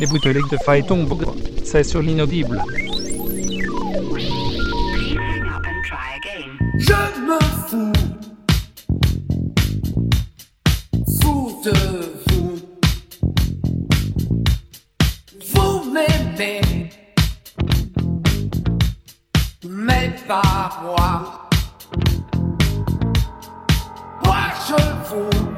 Les bouteilles de faille tombent. C'est sur l'inaudible. Je me fous, fous de vous. Vous m'aimez, mais pas moi. Moi je vous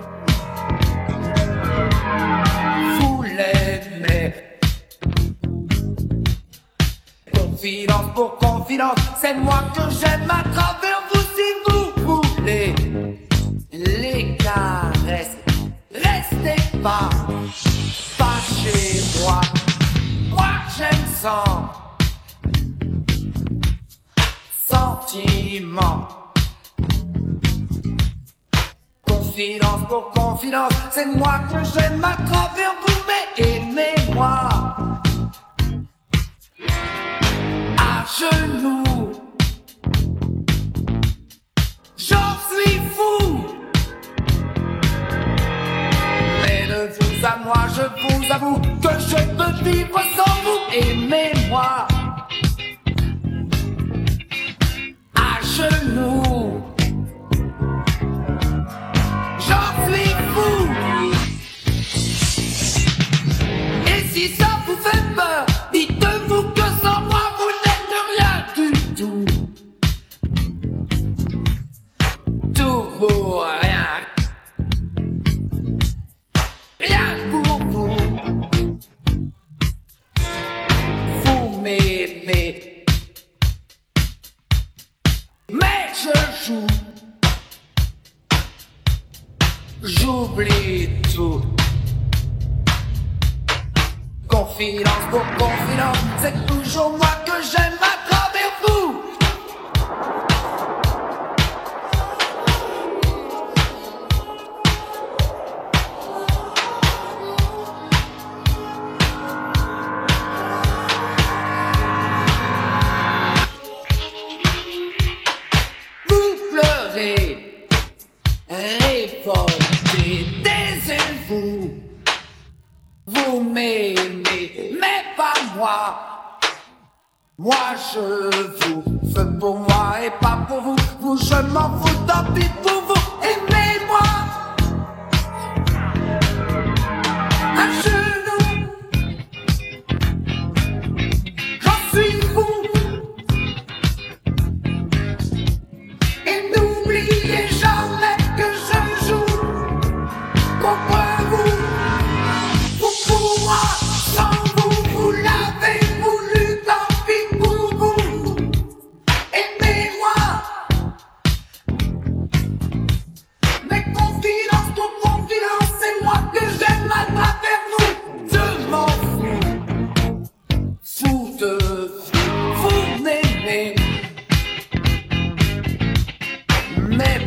Confidence pour confidence, c'est moi que j'aime à travers vous si vous voulez. Les caresses, restez pas, pas chez moi. Moi j'aime sans sentiment. Confidence pour confidence, c'est moi que j'aime à travers vous, mais aimez-moi. Je vous avoue que je peux vivre sans vous. Aimez-moi. À genoux. J'en suis fou. Et si ça vous fait peur, J'oublie tout. Confidence pour confidence, c'est toujours moi que j'aime révoltez, taisez-vous. Vous m'aimez, mais pas moi. Moi je vous fais pour moi et pas pour vous. Vous je m'en fous, tant pis